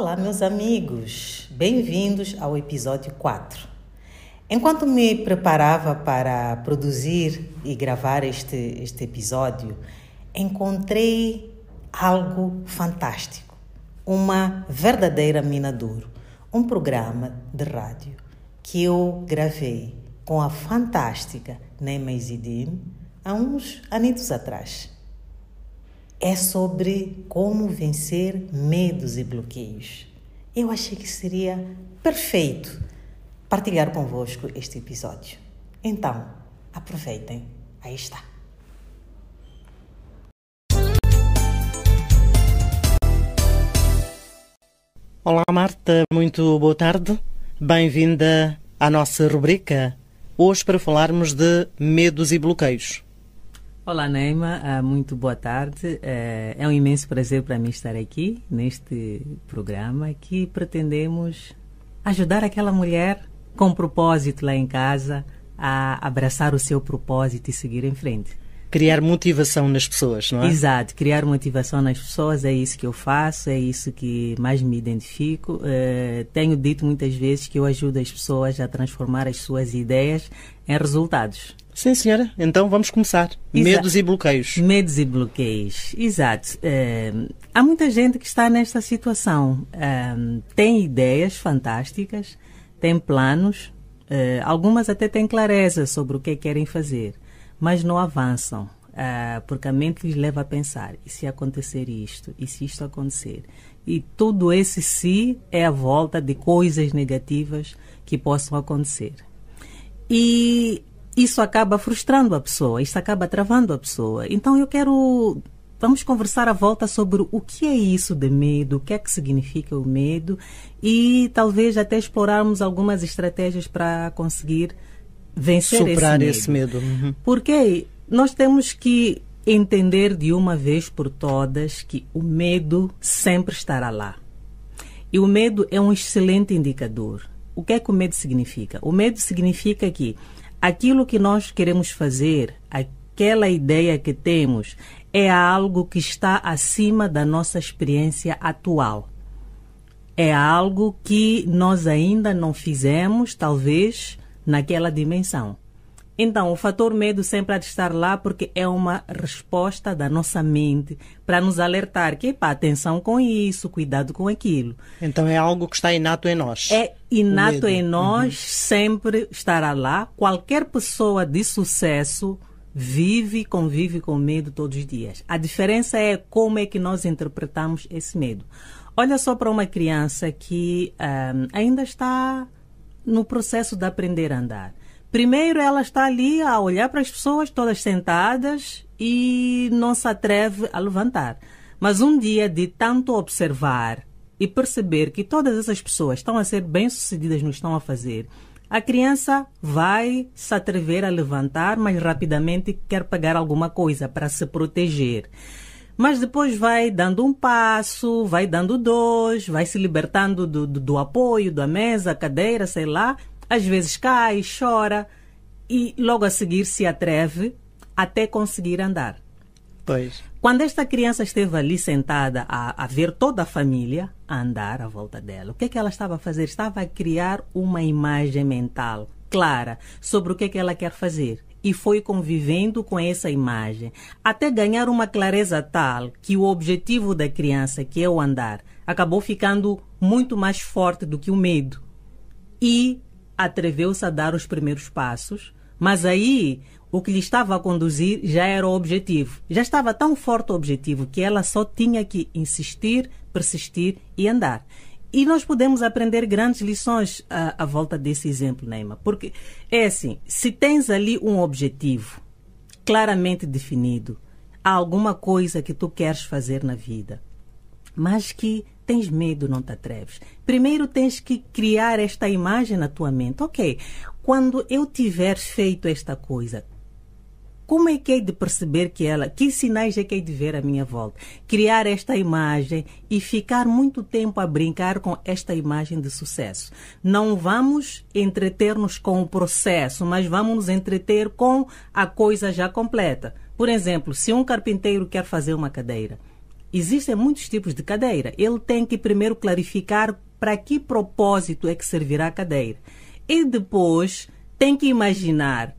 Olá, meus amigos, bem-vindos ao episódio 4. Enquanto me preparava para produzir e gravar este, este episódio, encontrei algo fantástico, uma verdadeira mina duro, um programa de rádio que eu gravei com a fantástica Neima Isidine há uns anos atrás. É sobre como vencer medos e bloqueios. Eu achei que seria perfeito partilhar convosco este episódio. Então, aproveitem. Aí está. Olá Marta, muito boa tarde. Bem-vinda à nossa rubrica. Hoje para falarmos de medos e bloqueios. Olá Neima, ah, muito boa tarde. Eh, é um imenso prazer para mim estar aqui neste programa que pretendemos ajudar aquela mulher com propósito lá em casa a abraçar o seu propósito e seguir em frente criar motivação nas pessoas, não é? Exato, criar motivação nas pessoas é isso que eu faço, é isso que mais me identifico. Uh, tenho dito muitas vezes que eu ajudo as pessoas a transformar as suas ideias em resultados. Sim, senhora. Então vamos começar. Exato. Medos e bloqueios. Medos e bloqueios. Exato. Uh, há muita gente que está nesta situação. Uh, tem ideias fantásticas, tem planos, algumas até têm clareza sobre o que querem fazer mas não avançam. Uh, porque a mente lhes leva a pensar: e se acontecer isto? E se isto acontecer? E tudo esse se é a volta de coisas negativas que possam acontecer. E isso acaba frustrando a pessoa, isso acaba travando a pessoa. Então eu quero. Vamos conversar à volta sobre o que é isso de medo, o que é que significa o medo e talvez até explorarmos algumas estratégias para conseguir vencer Superar esse medo. Esse medo. Uhum. Porque nós temos que entender de uma vez por todas que o medo sempre estará lá. E o medo é um excelente indicador. O que é que o medo significa? O medo significa que aquilo que nós queremos fazer, aquela ideia que temos, é algo que está acima da nossa experiência atual. É algo que nós ainda não fizemos, talvez, naquela dimensão. Então, o fator medo sempre há de estar lá porque é uma resposta da nossa mente para nos alertar que, pá, atenção com isso, cuidado com aquilo. Então, é algo que está inato em nós. É inato em nós, uhum. sempre estará lá. Qualquer pessoa de sucesso vive, convive com medo todos os dias. A diferença é como é que nós interpretamos esse medo. Olha só para uma criança que um, ainda está no processo de aprender a andar. Primeiro, ela está ali a olhar para as pessoas todas sentadas e não se atreve a levantar. Mas um dia, de tanto observar e perceber que todas essas pessoas estão a ser bem-sucedidas no que estão a fazer, a criança vai se atrever a levantar, mas rapidamente quer pegar alguma coisa para se proteger. Mas depois vai dando um passo, vai dando dois, vai se libertando do, do, do apoio, da mesa, cadeira, sei lá. Às vezes cai, chora e logo a seguir se atreve até conseguir andar. Pois. Quando esta criança esteve ali sentada a, a, ver toda a família a andar à volta dela, o que é que ela estava a fazer? Estava a criar uma imagem mental clara sobre o que é que ela quer fazer e foi convivendo com essa imagem, até ganhar uma clareza tal que o objetivo da criança, que é o andar, acabou ficando muito mais forte do que o medo. E atreveu-se a dar os primeiros passos, mas aí o que lhe estava a conduzir já era o objetivo. Já estava tão forte o objetivo que ela só tinha que insistir, persistir e andar. E nós podemos aprender grandes lições à, à, volta desse exemplo, Neima. Porque é assim, se tens ali um objetivo claramente definido, há alguma coisa que tu queres fazer na vida, mas que tens medo, não te atreves. Primeiro tens que criar esta imagem na tua mente. Ok, quando eu tiver feito esta coisa, como é que é de perceber que ela, que sinais é que é de ver à minha volta? Criar esta imagem e ficar muito tempo a brincar com esta imagem de sucesso. Não vamos entreter-nos com o processo, mas vamos nos entreter com a coisa já completa. Por exemplo, se um carpinteiro quer fazer uma cadeira, existem muitos tipos de cadeira. Ele tem que primeiro clarificar para que propósito é que servirá a cadeira. E depois tem que imaginar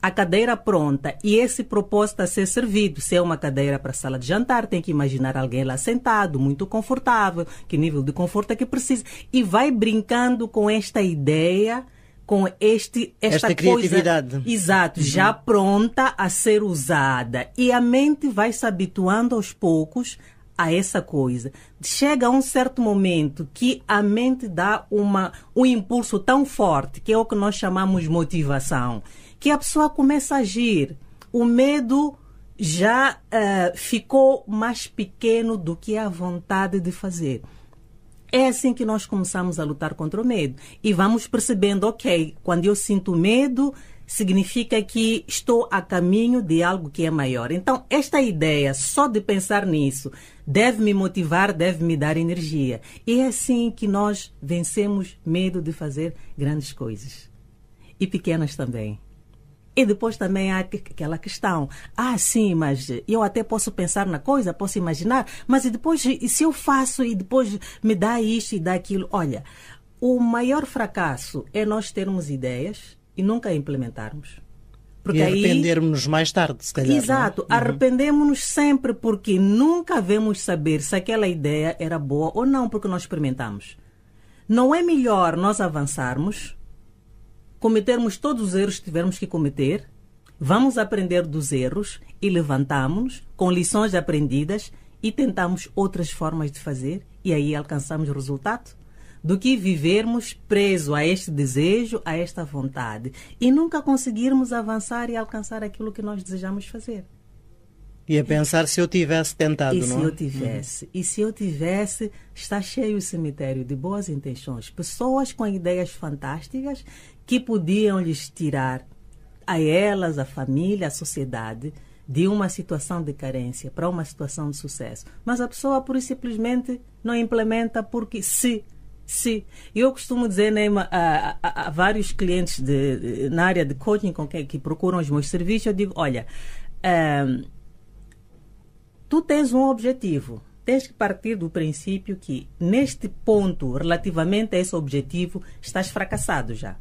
a cadeira pronta e esse propósito a ser servido. Se é uma cadeira para sala de jantar, tem que imaginar alguém lá sentado, muito confortável, que nível de conforto é que precisa. E vai brincando com esta ideia, com este, esta, esta criatividade. Coisa, exato, uhum. já pronta a ser usada. E a mente vai se habituando aos poucos a essa coisa. Chega a um certo momento que a mente dá uma, um impulso tão forte, que é o que nós chamamos motivação que a pessoa começa a agir. O medo já uh, ficou mais pequeno do que a vontade de fazer. É assim que nós começamos a lutar contra o medo. E vamos percebendo, ok, quando eu sinto medo, significa que estou a caminho de algo que é maior. Então, esta ideia, só de pensar nisso, deve me motivar, deve me dar energia. E é assim que nós vencemos medo de fazer grandes coisas. E pequenas também. E depois também há aquela questão. Ah, sim, mas eu até posso pensar na coisa, posso imaginar, mas e depois, e se eu faço e depois me dá isto e dá aquilo? Olha, o maior fracasso é nós termos ideias e nunca implementarmos. Porque e arrependermos-nos mais tarde, se calhar. É? Exato, uhum. arrependemos-nos sempre porque nunca vemos saber se aquela ideia era boa ou não, porque nós experimentamos. Não é melhor nós avançarmos cometermos todos os erros que tivermos que cometer, vamos aprender dos erros e levantamos com lições aprendidas e tentamos outras formas de fazer e aí alcançamos o resultado do que vivermos preso a este desejo, a esta vontade e nunca conseguirmos avançar e alcançar aquilo que nós desejamos fazer. E a pensar se eu tivesse tentado, e não se é? eu tivesse? Uhum. E se eu tivesse, está cheio o cemitério de boas intenções. Pessoas com ideias fantásticas que podiam lhes tirar a elas, a família, a sociedade, de uma situação de carência para uma situação de sucesso. Mas a pessoa, por simplesmente, não implementa porque se. Se. Eu costumo dizer né, a, a, a, vários clientes de, de, na área de coaching com que, que procuram os meus serviços, eu digo, olha, um, tu tens um objetivo. Tens que partir do princípio que, neste ponto, relativamente a esse objetivo, estás fracassado já.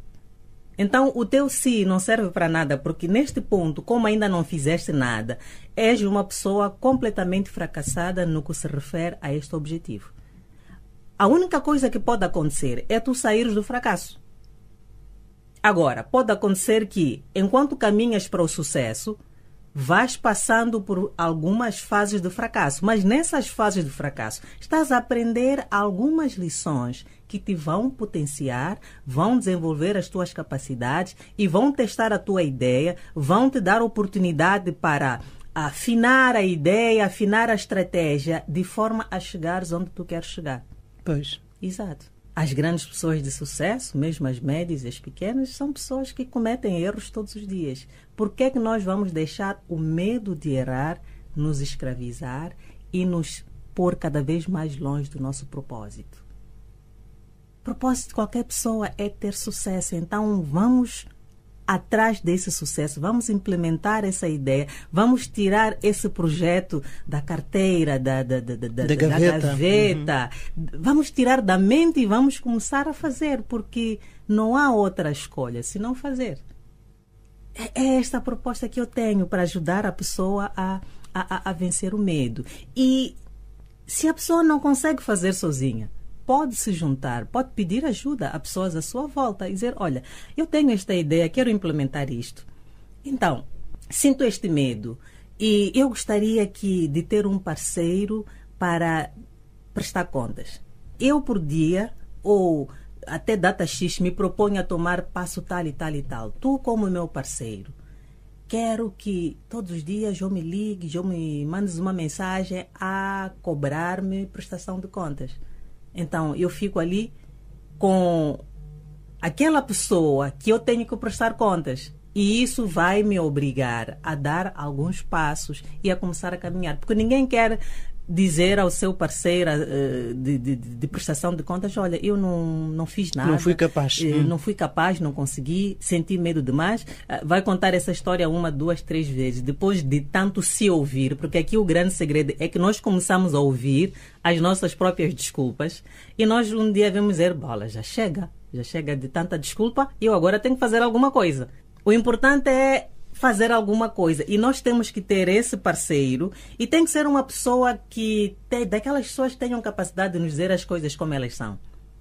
Então, o teu sim não serve para nada, porque neste ponto, como ainda não fizeste nada, és uma pessoa completamente fracassada no que se refere a este objetivo. A única coisa que pode acontecer é tu saíres do fracasso. Agora, pode acontecer que, enquanto caminhas para o sucesso, vais passando por algumas fases de fracasso, mas nessas fases de fracasso estás a aprender algumas lições que te vão potenciar, vão desenvolver as tuas capacidades e vão testar a tua ideia, vão te dar oportunidade para afinar a ideia, afinar a estratégia de forma a chegares onde tu queres chegar. Pois. Exato. As grandes pessoas de sucesso, mesmo as médias e as pequenas, são pessoas que cometem erros todos os dias. Por que é que nós vamos deixar o medo de errar nos escravizar e nos pôr cada vez mais longe do nosso propósito? O propósito de qualquer pessoa é ter sucesso, então vamos atrás desse sucesso, vamos implementar essa ideia, vamos tirar esse projeto da carteira, da, da, da, da, da gaveta, da gaveta. Uhum. vamos tirar da mente e vamos começar a fazer, porque não há outra escolha se não fazer. É, é esta a proposta que eu tenho para ajudar a pessoa a, a, a vencer o medo. E se a pessoa não consegue fazer sozinha, pode se juntar, pode pedir ajuda a pessoas à sua volta e dizer: Olha, eu tenho esta ideia, quero implementar isto. Então, sinto este medo e eu gostaria que, de ter um parceiro para prestar contas. Eu, por dia, ou até data X, me proponho a tomar passo tal e tal e tal. Tu, como meu parceiro. quero que todos os dias eu me ligue, eu me mandes uma mensagem a cobrar-me prestação de contas. Então, eu fico ali com aquela pessoa que eu tenho que prestar contas. E isso vai me obrigar a dar alguns passos e a começar a caminhar. Porque ninguém quer dizer ao seu parceiro uh, de, de, de, prestação de contas, olha, eu não, não fiz nada. Não fui capaz. Uh, Não fui capaz, não consegui, senti medo demais. Uh, vai contar essa história uma, duas, três vezes. Depois de tanto se ouvir, porque aqui o grande segredo é que nós começamos a ouvir as nossas próprias desculpas e nós um dia vamos dizer, bola, já chega. Já chega de tanta desculpa e eu agora tenho que fazer alguma coisa. O importante é fazer alguma coisa. E nós temos que ter esse parceiro e tem que ser uma pessoa que tem, daquelas pessoas que tenham capacidade de nos dizer as coisas como elas são.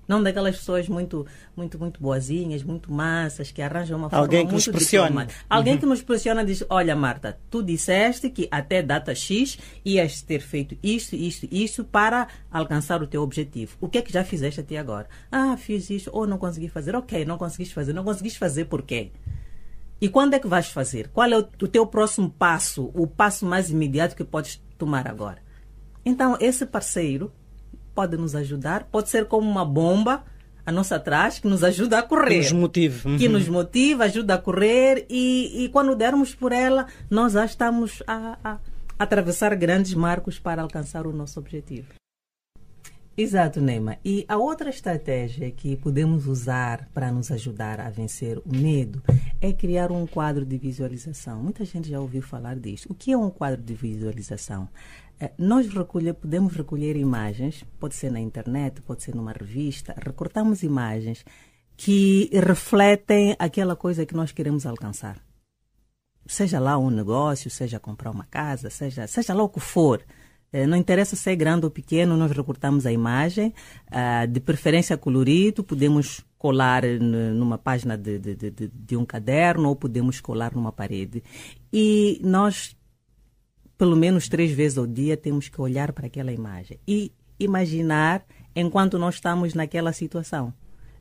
Não daquelas pessoas muito, muito, muito boazinhas, muito massas, que arranjam uma Alguém forma que muito nos pressiona. Uhum. Alguém que nos pressiona diz, olha Marta, tu disseste que até data X ias ter feito isto, isto, isto para alcançar o teu objetivo. O que é que já fizeste até agora? Ah, fiz isto, ou não consegui fazer. Ok, não conseguiste fazer. Não conseguiste fazer por quê? E quando é que vais fazer? Qual é o, o teu próximo passo, o passo mais imediato que podes tomar agora? Então, esse parceiro pode nos ajudar, pode ser como uma bomba a nossa atrás, que nos ajuda a correr. Que nos motiva. Uhum. Que nos motiva, ajuda a correr e, e quando dermos por ela, nós já estamos a, a, a atravessar grandes marcos para alcançar o nosso objetivo. Exato, Neima. E a outra estratégia que podemos usar para nos ajudar a vencer o medo é criar um quadro de visualização. Muita gente já ouviu falar disso. O que é um quadro de visualização? Nós recolher, podemos recolher imagens, pode ser na internet, pode ser numa revista, recortamos imagens que refletem aquela coisa que nós queremos alcançar. Seja lá um negócio, seja comprar uma casa, seja, seja lá o que for. Não interessa se é grande ou pequeno, nós recortamos a imagem, de preferência colorido, podemos colar numa página de, de, de, de, um caderno ou podemos colar numa parede. E nós, pelo menos três vezes ao dia, temos que olhar para aquela imagem e imaginar enquanto nós estamos naquela situação.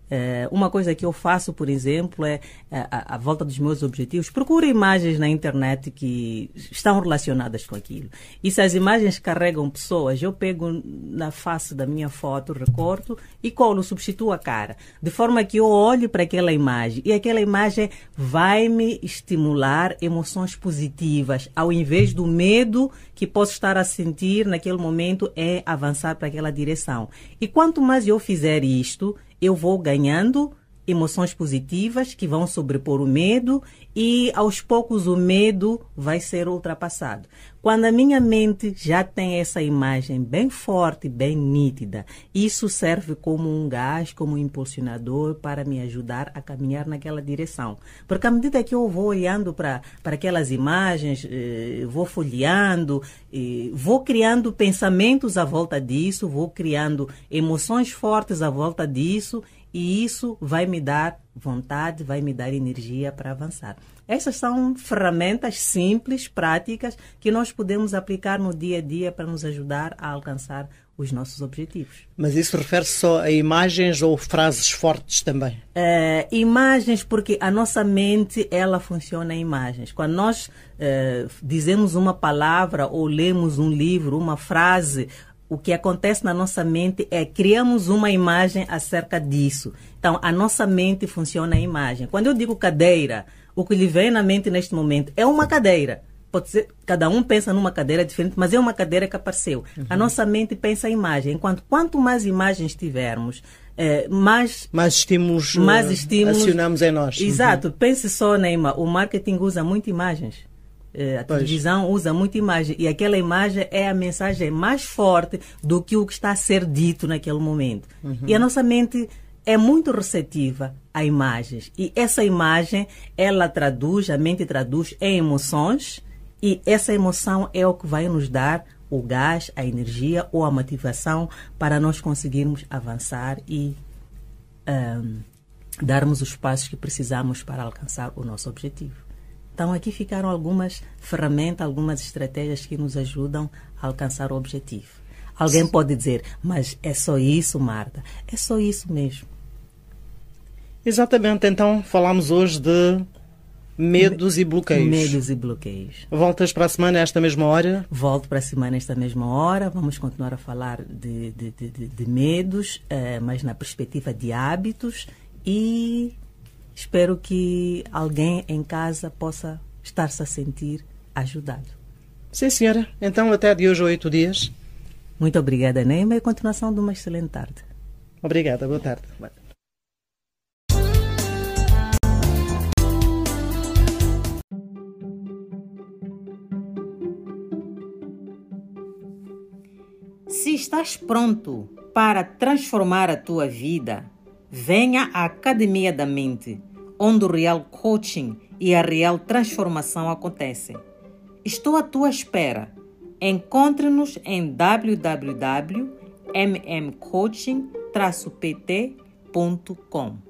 É, uma coisa que eu faço, por exemplo, é a, a, volta dos meus objetivos. Procuro imagens na internet que estão relacionadas com aquilo. E se as imagens carregam pessoas, eu pego na face da minha foto, recorto e colo, substituo a cara. De forma que eu olhe para aquela imagem e aquela imagem vai me estimular emoções positivas, ao invés do medo que posso estar a sentir naquele momento é avançar para aquela direção. E quanto mais eu fizer isto, eu vou ganhando emoções positivas que vão sobrepor o medo e aos poucos o medo vai ser ultrapassado. Quando a minha mente já tem essa imagem bem forte, bem nítida, isso serve como um gás, como um impulsionador para me ajudar a caminhar naquela direção. Porque à medida que eu vou olhando para aquelas imagens, eh, vou folheando, eh, vou criando pensamentos à volta disso, vou criando emoções fortes à volta disso e isso vai me dar vontade, vai me dar energia para avançar. Essas são ferramentas simples, práticas, que nós podemos aplicar no dia a dia para nos ajudar a alcançar os nossos objetivos. Mas isso refere-se só a imagens ou frases fortes também? Uh, imagens, porque a nossa mente ela funciona em imagens. Quando nós uh, dizemos uma palavra ou lemos um livro, uma frase, o que acontece na nossa mente é criamos uma imagem acerca disso. Então, a nossa mente funciona em imagem. Quando eu digo cadeira, o que lhe vem na mente neste momento é uma cadeira. Pode ser, cada um pensa numa cadeira diferente, mas é uma cadeira que apareceu. Uhum. A nossa mente pensa em imagem. Enquanto quanto mais imagens tivermos, é, mais, mais estímulos, mais estímulos acionamos em nós. Exato. Uhum. Pense só, Neymar, o marketing usa muito imagens. A pois. televisão usa muita imagem e aquela imagem é a mensagem mais forte do que o que está a ser dito naquele momento. Uhum. E a nossa mente é muito receptiva a imagens e essa imagem ela traduz, a mente traduz em emoções e essa emoção é o que vai nos dar o gás, a energia ou a motivação para nós conseguirmos avançar e um, darmos os passos que precisamos para alcançar o nosso objetivo. Então, aqui ficaram algumas ferramentas, algumas estratégias que nos ajudam a alcançar o objetivo. Alguém pode dizer, mas é só isso, Marta? É só isso mesmo. Exatamente. Então, falamos hoje de Medos e bloqueios. Medos e bloqueios. Voltas para a semana, a esta mesma hora? Volto para a semana, esta mesma hora. Vamos continuar a falar de, de, de, de medos, eh, mas na perspectiva de hábitos. E espero que alguém em casa possa estar-se a sentir ajudado. Sim, senhora. Então, até de hoje, oito dias. Muito obrigada, Neima, e continuação de uma excelente tarde. Obrigada, boa tarde. Se estás pronto para transformar a tua vida, venha à Academia da Mente, onde o real coaching e a real transformação acontecem. Estou à tua espera. Encontre-nos em www.mmcoaching.pt.com.